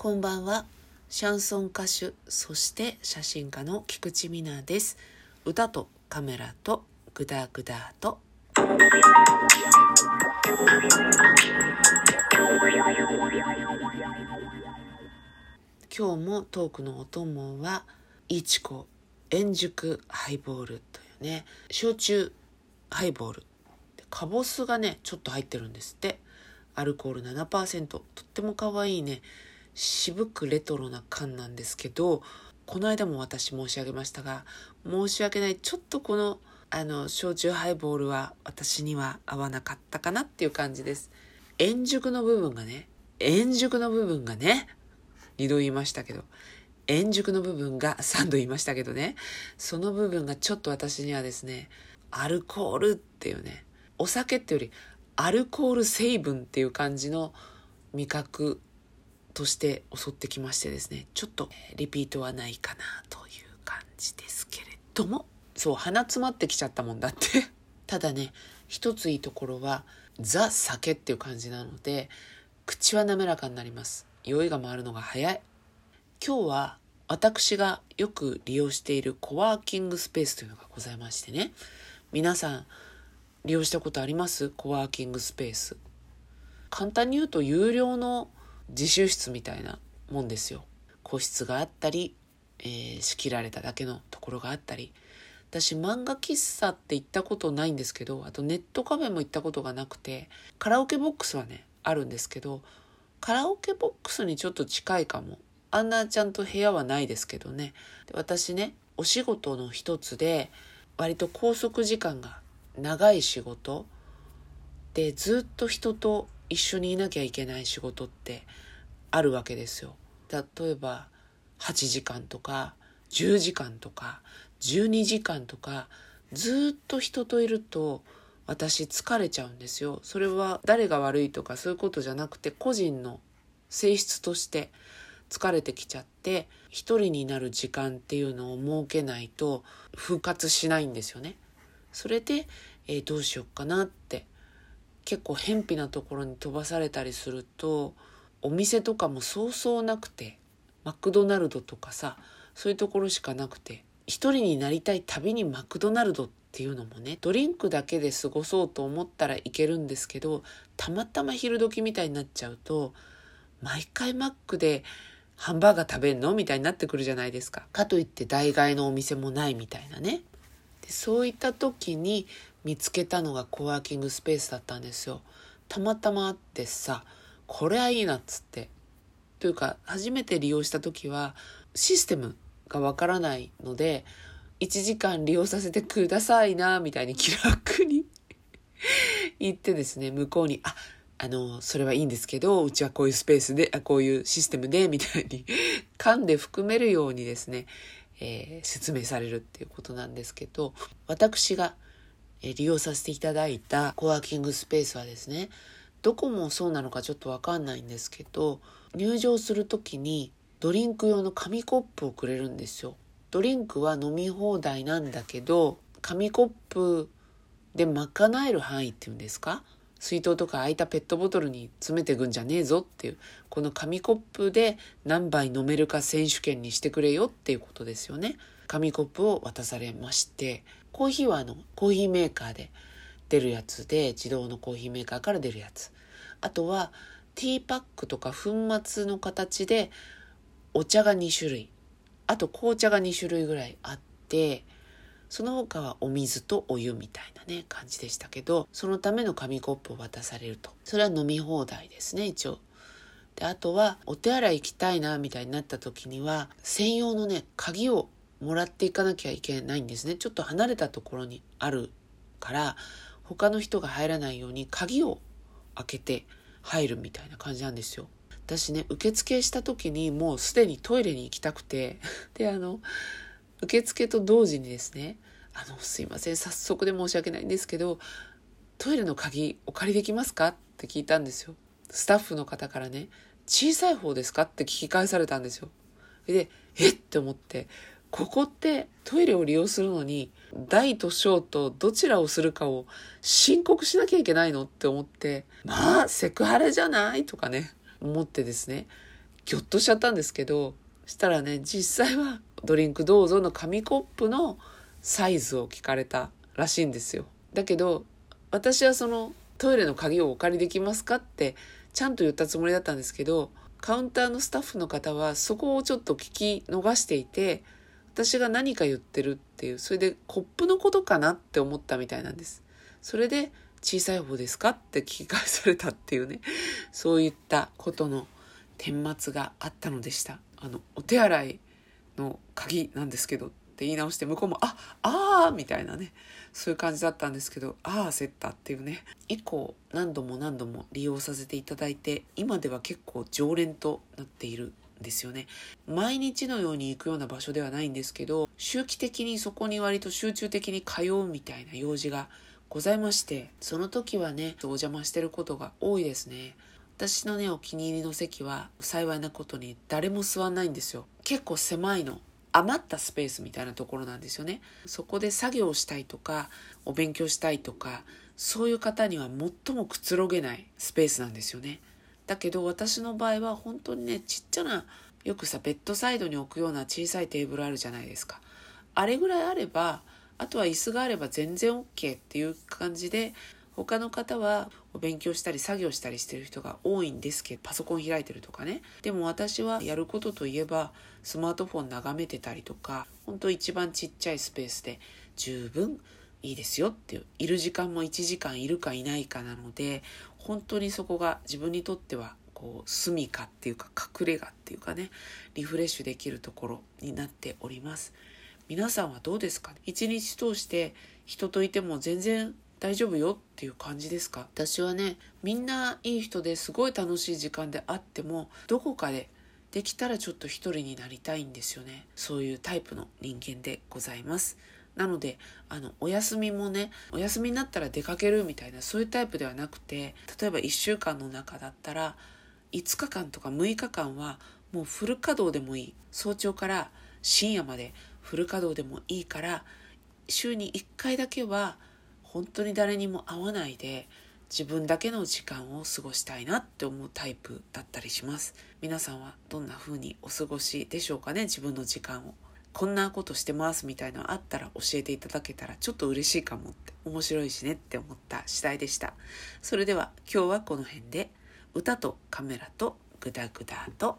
こんばんは。シャンソン歌手、そして写真家の菊池美奈です。歌とカメラとグダグダと。今日もトークのお供は、いちこ円熟ハイボールというね、焼酎ハイボール。かぼすがね、ちょっと入ってるんですって。アルコール7%。とっても可愛いね。渋くレトロな缶なんですけど、この間も私申し上げましたが、申し訳ない。ちょっとこの、あの、焼酎ハイボールは私には合わなかったかなっていう感じです。円熟の部分がね、円熟の部分がね、二度言いましたけど、円熟の部分が 三度言いましたけどね、その部分がちょっと私にはですね、アルコールっていうね、お酒ってよりアルコール成分っていう感じの味覚として襲ってきましてですねちょっとリピートはないかなという感じですけれどもそう鼻詰まってきちゃったもんだって。ただね一ついいところはザ酒っていう感じなので口は滑らかになります。酔いが回るのが早い。今日は私がよく利用しているコワーキングスペースというのがございましてね。皆さん利用したことあります？コワーキングスペース。簡単に言うと有料の自習室みたいなもんですよ。個室があったり、えー、仕切られただけのところがあったり。私漫画喫茶って行ったことないんですけど、あとネットカフェも行ったことがなくて、カラオケボックスはね、あるんですけど、カラオケボックスにちょっと近いかも。あんなちゃんと部屋はないですけどね。私ね、お仕事の一つで、割と拘束時間が長い仕事で、ずっと人と一緒にいなきゃいけない仕事ってあるわけですよ。例えば8時間とか10時間とか12時間とかずっと人といると私疲れちゃうんですよ。それは誰が悪いとかそういうことじゃなくて個人の性質として疲れてきちゃって一人になる時間っていうのを設けないと復活しないんですよね。それで、えー、どうしよっかなって結構偏僻なところに飛ばされたりするとお店とかもそうそうなくてマクドナルドとかさそういうところしかなくて一人になりたい旅にマクドナルドっていうのもねドリンクだけで過ごそうと思ったらいけるんですけどたまたま昼時みたいになっちゃうと毎回マックでハンバーガー食べんの？みたいになってくるじゃないですか。かといって代替のお店もないみたいなね。でそういった時に見つけたのがコワーキングスペースだったんですよ。たまたまあってさ、これはいいなっつって。というか、初めて利用した時は、システムがわからないので、1時間利用させてくださいな、みたいに 気楽に 言ってですね、向こうに、あ、あの、それはいいんですけど、うちはこういうスペースで、あこういうシステムで、みたいに 噛んで含めるようにですね、えー、説明されるっていうことなんですけど、私が利用させていただいたコワーキングスペースはですねどこもそうなのかちょっとわかんないんですけど入場する時にドリンク用の紙コップをくれるんですよ。ドリンクは飲み放題なんだけど紙コップで賄える範囲っていうんですか？水筒とか空いたペットボトルに詰めてくんじゃねえぞっていうこの紙コップで何杯飲めるか選手権にしてくれよっていうことですよね。紙コップを渡されましてコーヒーはあのコーヒーメーカーで出るやつで自動のコーヒーメーカーから出るやつ。あとはティーパックとか粉末の形でお茶が2種類。あと紅茶が2種類ぐらいあってその他はお水とお湯みたいなね感じでしたけどそのための紙コップを渡されると。それは飲み放題ですね一応。であとはお手洗い行きたいなみたいになった時には専用のね鍵をもらっていかなきゃいけないんですね。ちょっと離れたところにあるから他の人が入らないように鍵を開けて入るみたいな感じなんですよ。私ね受付した時にもうすでにトイレに行きたくて であの受付と同時にですねあのすいません早速で申し訳ないんですけどトイレの鍵お借りできますか？って聞いたんですよ。スタッフの方からね小さい方ですか？って聞き返されたんですよ。でえっ？て思ってここってトイレを利用するのに大と小とどちらをするかを申告しなきゃいけないのって思ってまあ。セクハラじゃないとかね思ってですねギョッとしちゃったんですけどしたらね実際はドリンクどうぞの紙コップのサイズを聞かれたらしいんですよ。だけど私はそのトイレの鍵をお借りできますかってちゃんと言ったつもりだったんですけどカウンターのスタッフの方はそこをちょっと聞き逃していて私が何か言ってるっていうそれでコップのことかなって思ったみたいなんです。それで小さい方ですかって聞き返されたっていうね。そういったことの顛末があったのでした。あのお手洗いの鍵なんですけどって言い直して向こうも「ああー」みたいなね。そういう感じだったんですけどああ焦ったっていうね。以降何度も何度も利用させていただいて今では結構常連となっているですよね。毎日のように行くような場所ではないんですけど周期的にそこに割と集中的に通うみたいな用事がございましてその時はねお邪魔してることが多いですね。私のねお気に入りの席は幸いなことに誰も座んないんですよ。結構狭いの余ったスペースみたいなところなんですよね。そこで作業したいとかお勉強したいとかそういう方には最もくつろげないスペースなんですよね。だけど私の場合は本当にねちっちゃなよくさベッドサイドに置くような小さいテーブルあるじゃないですか。あれぐらいあればあとは椅子があれば全然 OK っていう感じで他の方はお勉強したり作業したりしてる人が多いんですけどパソコン開いてるとかね。でも私はやることといえばスマートフォン眺めてたりとか本当一番ちっちゃいスペースで十分いいですよっていう。いる時間も1時間いるかいないかなので本当にそこが自分にとってはこう住みかっていうか隠れ家っていうかねリフレッシュできるところになっております。皆さんはどうですか？一日通して人といても全然大丈夫よっていう感じですか？私はねみんないい人ですごい楽しい時間であってもどこかでできたらちょっと一人になりたいんですよね。そういうタイプの人間でございます。なのであのお休みもねお休みになったら出かけるみたいなそういうタイプではなくて例えば1週間の中だったら5日間とか6日間はもうフル稼働でもいい。早朝から深夜までフル稼働でもいいから週に1回だけは本当に誰にも会わないで自分だけの時間を過ごしたいなって思うタイプだったりします。皆さんはどんな風にお過ごしでしょうかね自分の時間を。こんなことしてますみたいなのあったら教えていただけたらちょっと嬉しいかもって面白いしねって思った次第でした。それでは今日はこの辺で。歌とカメラとグダグダと。